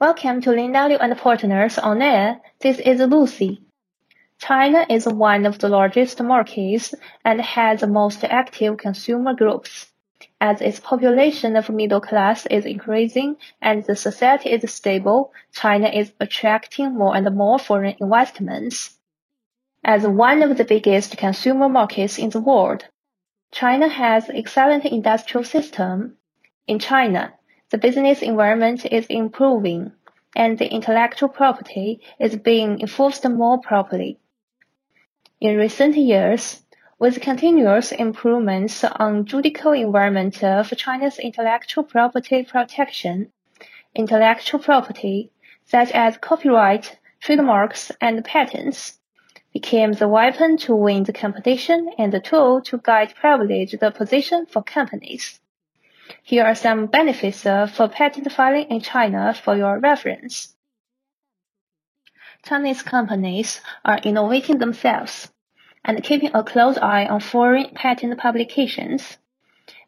Welcome to Lin W and Partners on air. This is Lucy. China is one of the largest markets and has the most active consumer groups. As its population of middle class is increasing and the society is stable, China is attracting more and more foreign investments. As one of the biggest consumer markets in the world, China has excellent industrial system. In China, the business environment is improving, and the intellectual property is being enforced more properly. In recent years, with continuous improvements on judicial environment of China's intellectual property protection, intellectual property, such as copyright, trademarks, and patents, became the weapon to win the competition and the tool to guide privileged position for companies. Here are some benefits uh, of patent filing in China for your reference. Chinese companies are innovating themselves and keeping a close eye on foreign patent publications.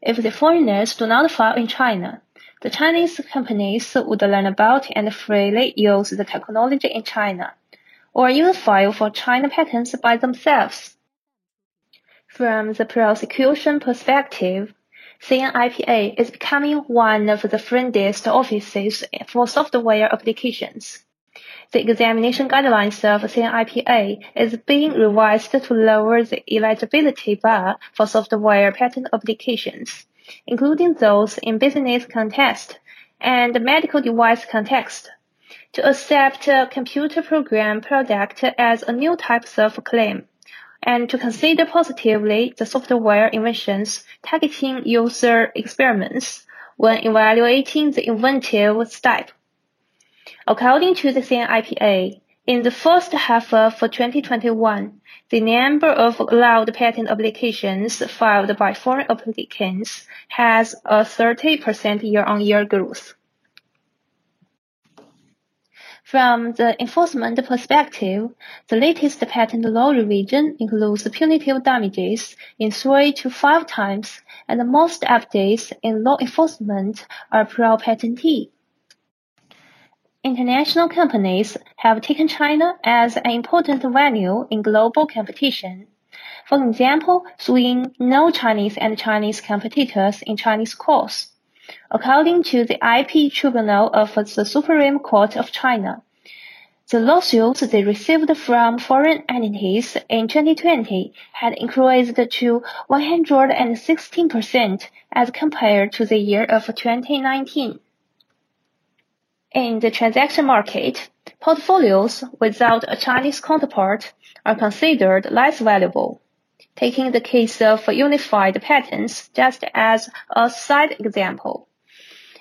If the foreigners do not file in China, the Chinese companies would learn about and freely use the technology in China, or even file for China patents by themselves. From the prosecution perspective, CNIPA is becoming one of the friendliest offices for software applications. The examination guidelines of CNIPA is being revised to lower the eligibility bar for software patent applications, including those in business context and medical device context, to accept computer program product as a new type of claim and to consider positively the software inventions targeting user experiments when evaluating the inventive step. According to the CNIPA, in the first half of 2021, the number of allowed patent applications filed by foreign applicants has a 30% year-on-year growth. From the enforcement perspective, the latest patent law revision includes punitive damages in three to five times, and most updates in law enforcement are pro-patentee. International companies have taken China as an important venue in global competition. For example, suing no Chinese and Chinese competitors in Chinese courts. According to the IP Tribunal of the Supreme Court of China, the lawsuits they received from foreign entities in 2020 had increased to 116% as compared to the year of 2019. In the transaction market, portfolios without a Chinese counterpart are considered less valuable. Taking the case of unified patents just as a side example.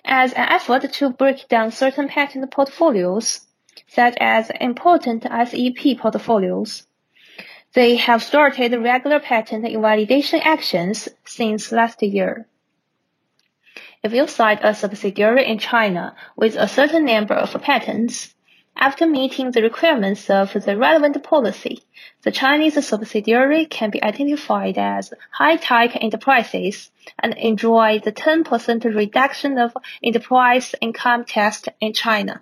As an effort to break down certain patent portfolios, such as important SEP portfolios, they have started regular patent invalidation actions since last year. If you cite a subsidiary in China with a certain number of patents, after meeting the requirements of the relevant policy, the Chinese subsidiary can be identified as high-tech enterprises and enjoy the 10% reduction of enterprise income tax in China.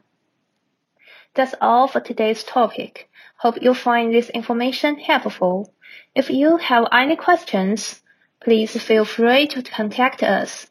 That's all for today's topic. Hope you find this information helpful. If you have any questions, please feel free to contact us.